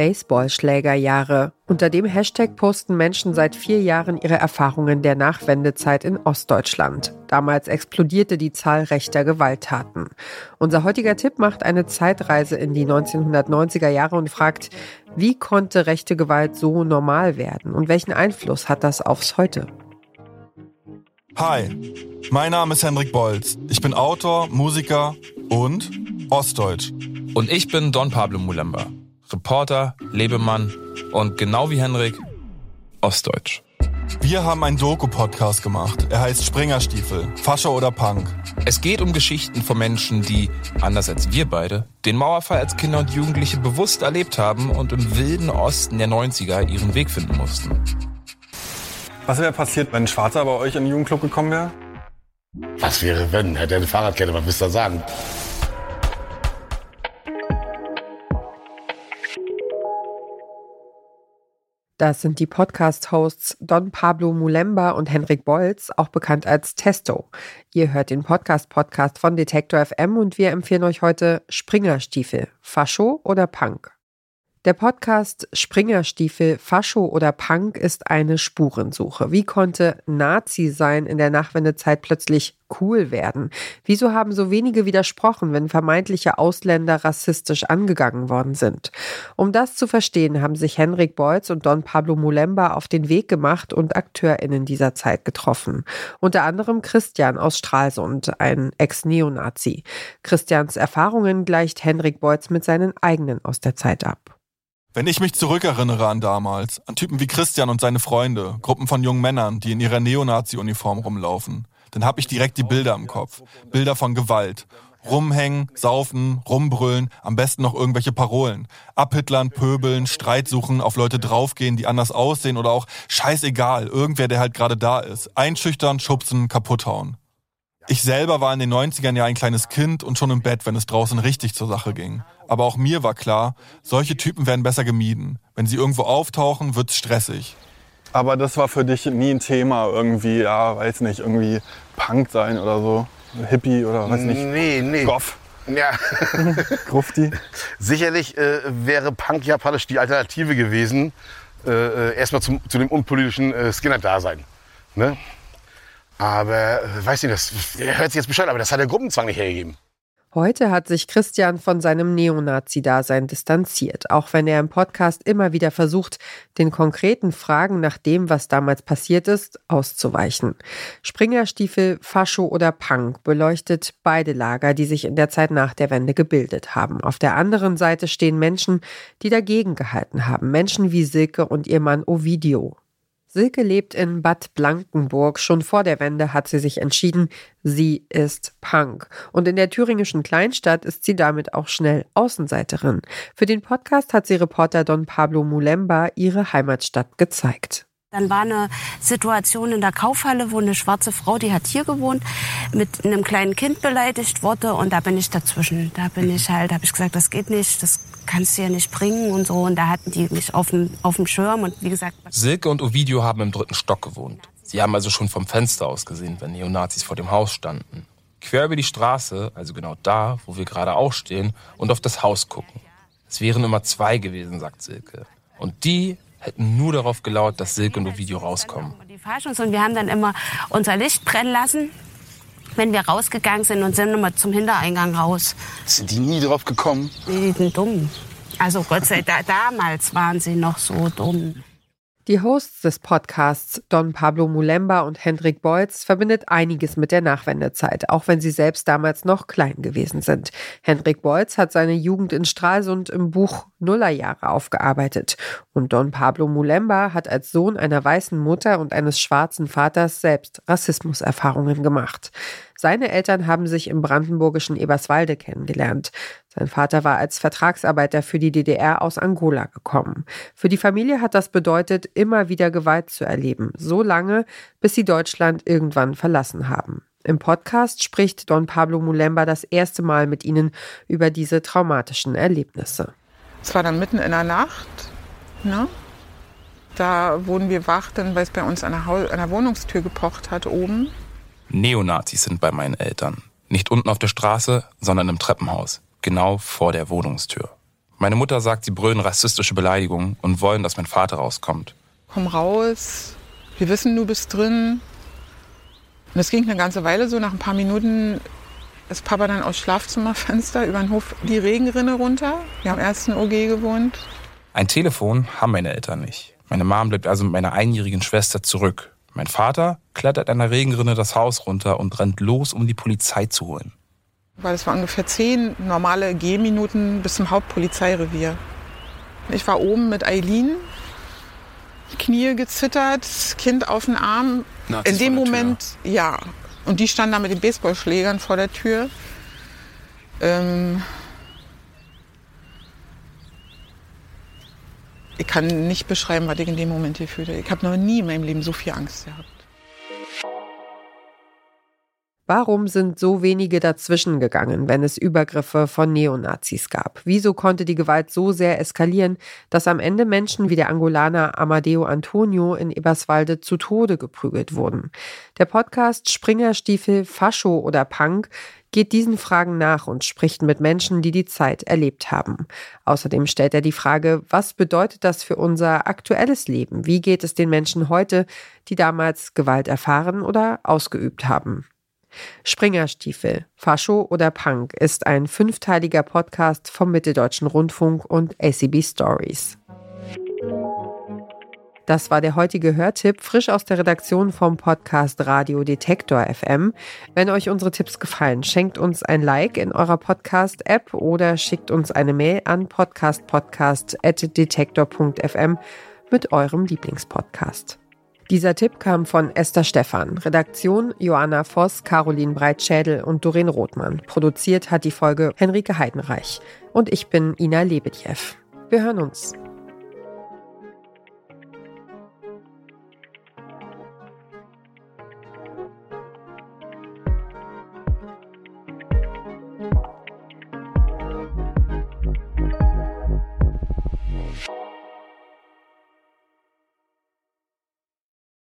Baseballschlägerjahre. Unter dem Hashtag posten Menschen seit vier Jahren ihre Erfahrungen der Nachwendezeit in Ostdeutschland. Damals explodierte die Zahl rechter Gewalttaten. Unser heutiger Tipp macht eine Zeitreise in die 1990er Jahre und fragt, wie konnte rechte Gewalt so normal werden und welchen Einfluss hat das aufs Heute? Hi, mein Name ist Henrik Bolz. Ich bin Autor, Musiker und Ostdeutsch. Und ich bin Don Pablo Mulemba, Reporter, Lebemann und genau wie Henrik, Ostdeutsch. Wir haben einen Doku-Podcast gemacht. Er heißt Springerstiefel, Fascher oder Punk. Es geht um Geschichten von Menschen, die, anders als wir beide, den Mauerfall als Kinder und Jugendliche bewusst erlebt haben und im wilden Osten der 90er ihren Weg finden mussten. Was wäre passiert, wenn ein Schwarzer bei euch in den Jugendclub gekommen wäre? Was wäre, wenn? Hätte er eine Fahrradkette, was willst du da sagen? Das sind die Podcast-Hosts Don Pablo Mulemba und Henrik Bolz, auch bekannt als Testo. Ihr hört den Podcast-Podcast von Detektor FM und wir empfehlen euch heute Springerstiefel, Fascho oder Punk. Der Podcast Springerstiefel, Fascho oder Punk ist eine Spurensuche. Wie konnte Nazi sein in der Nachwendezeit plötzlich cool werden? Wieso haben so wenige widersprochen, wenn vermeintliche Ausländer rassistisch angegangen worden sind? Um das zu verstehen, haben sich Henrik Beutz und Don Pablo Mulemba auf den Weg gemacht und AkteurInnen dieser Zeit getroffen. Unter anderem Christian aus Stralsund, ein Ex-Neonazi. Christians Erfahrungen gleicht Henrik Beutz mit seinen eigenen aus der Zeit ab. Wenn ich mich zurückerinnere an damals, an Typen wie Christian und seine Freunde, Gruppen von jungen Männern, die in ihrer Neonazi-Uniform rumlaufen, dann habe ich direkt die Bilder im Kopf. Bilder von Gewalt. Rumhängen, saufen, rumbrüllen, am besten noch irgendwelche Parolen. Abhitlern, pöbeln, Streit suchen, auf Leute draufgehen, die anders aussehen oder auch scheißegal, irgendwer, der halt gerade da ist. Einschüchtern, schubsen, kaputthauen. Ich selber war in den 90ern ja ein kleines Kind und schon im Bett, wenn es draußen richtig zur Sache ging. Aber auch mir war klar, solche Typen werden besser gemieden. Wenn sie irgendwo auftauchen, wird's stressig. Aber das war für dich nie ein Thema, irgendwie, ja, weiß nicht, irgendwie Punk sein oder so. Hippie oder weiß nicht. Nee, nee. Goff. Ja. Grufti. Sicherlich äh, wäre Punk japanisch die Alternative gewesen. Äh, äh, erstmal zum, zu dem unpolitischen äh, Skinner-Dasein. Ne? Aber, äh, weiß nicht, das hört sich jetzt bescheuert, aber das hat der Gruppenzwang nicht hergegeben. Heute hat sich Christian von seinem Neonazi-Dasein distanziert, auch wenn er im Podcast immer wieder versucht, den konkreten Fragen nach dem, was damals passiert ist, auszuweichen. Springerstiefel, Fascho oder Punk beleuchtet beide Lager, die sich in der Zeit nach der Wende gebildet haben. Auf der anderen Seite stehen Menschen, die dagegen gehalten haben. Menschen wie Silke und ihr Mann Ovidio. Silke lebt in Bad Blankenburg. Schon vor der Wende hat sie sich entschieden, sie ist Punk. Und in der thüringischen Kleinstadt ist sie damit auch schnell Außenseiterin. Für den Podcast hat sie Reporter Don Pablo Mulemba ihre Heimatstadt gezeigt. Dann war eine Situation in der Kaufhalle, wo eine schwarze Frau, die hat hier gewohnt, mit einem kleinen Kind beleidigt wurde und da bin ich dazwischen. Da bin ich halt, habe ich gesagt, das geht nicht, das kannst du ja nicht bringen und so. Und da hatten die mich auf dem, auf dem Schirm und wie gesagt. Silke und Ovidio haben im dritten Stock gewohnt. Sie haben also schon vom Fenster aus gesehen, wenn Neonazis vor dem Haus standen. Quer über die Straße, also genau da, wo wir gerade auch stehen, und auf das Haus gucken. Es wären immer zwei gewesen, sagt Silke. Und die hätten nur darauf gelauert, dass Silke und Ovidio rauskommen. Und wir haben dann immer unser Licht brennen lassen, wenn wir rausgegangen sind und sind immer zum Hintereingang raus. Sind die nie drauf gekommen? Die sind dumm. Also Gott sei Dank, damals waren sie noch so dumm. Die Hosts des Podcasts Don Pablo Mulemba und Hendrik Beutz verbindet einiges mit der Nachwendezeit, auch wenn sie selbst damals noch klein gewesen sind. Hendrik Beutz hat seine Jugend in Stralsund im Buch Nullerjahre aufgearbeitet und Don Pablo Mulemba hat als Sohn einer weißen Mutter und eines schwarzen Vaters selbst Rassismuserfahrungen gemacht. Seine Eltern haben sich im brandenburgischen Eberswalde kennengelernt. Sein Vater war als Vertragsarbeiter für die DDR aus Angola gekommen. Für die Familie hat das bedeutet, immer wieder Gewalt zu erleben, so lange, bis sie Deutschland irgendwann verlassen haben. Im Podcast spricht Don Pablo Mulemba das erste Mal mit ihnen über diese traumatischen Erlebnisse. Es war dann mitten in der Nacht. Ne? Da wurden wir wach, weil es bei uns an der, an der Wohnungstür gepocht hat oben. Neonazis sind bei meinen Eltern. Nicht unten auf der Straße, sondern im Treppenhaus. Genau vor der Wohnungstür. Meine Mutter sagt, sie brüllen rassistische Beleidigungen und wollen, dass mein Vater rauskommt. Komm raus, wir wissen, du bist drin. Und es ging eine ganze Weile so. Nach ein paar Minuten ist Papa dann aus Schlafzimmerfenster über den Hof die Regenrinne runter. Wir haben im ersten OG gewohnt. Ein Telefon haben meine Eltern nicht. Meine Mom bleibt also mit meiner einjährigen Schwester zurück. Mein Vater klettert an der Regenrinne das Haus runter und rennt los, um die Polizei zu holen. Weil es war ungefähr zehn normale Gehminuten bis zum Hauptpolizeirevier. Ich war oben mit Eileen, Knie gezittert, Kind auf den Arm. Nazis In dem. Moment, ja. Und die standen da mit den Baseballschlägern vor der Tür. Ähm ich kann nicht beschreiben, was ich in dem Moment gefühlt habe. Ich habe noch nie in meinem Leben so viel Angst gehabt. Warum sind so wenige dazwischen gegangen, wenn es Übergriffe von Neonazis gab? Wieso konnte die Gewalt so sehr eskalieren, dass am Ende Menschen wie der Angolaner Amadeo Antonio in Eberswalde zu Tode geprügelt wurden? Der Podcast Springerstiefel, Fascho oder Punk geht diesen Fragen nach und spricht mit Menschen, die die Zeit erlebt haben. Außerdem stellt er die Frage, was bedeutet das für unser aktuelles Leben? Wie geht es den Menschen heute, die damals Gewalt erfahren oder ausgeübt haben? Springerstiefel, Fascho oder Punk ist ein fünfteiliger Podcast vom Mitteldeutschen Rundfunk und ACB Stories. Das war der heutige Hörtipp, frisch aus der Redaktion vom Podcast Radio Detektor FM. Wenn euch unsere Tipps gefallen, schenkt uns ein Like in eurer Podcast-App oder schickt uns eine Mail an podcastpodcast.detektor.fm mit eurem Lieblingspodcast. Dieser Tipp kam von Esther Stephan, Redaktion Joanna Voss, Caroline Breitschädel und Doreen Rothmann. Produziert hat die Folge Henrike Heidenreich. Und ich bin Ina Lebedjew. Wir hören uns.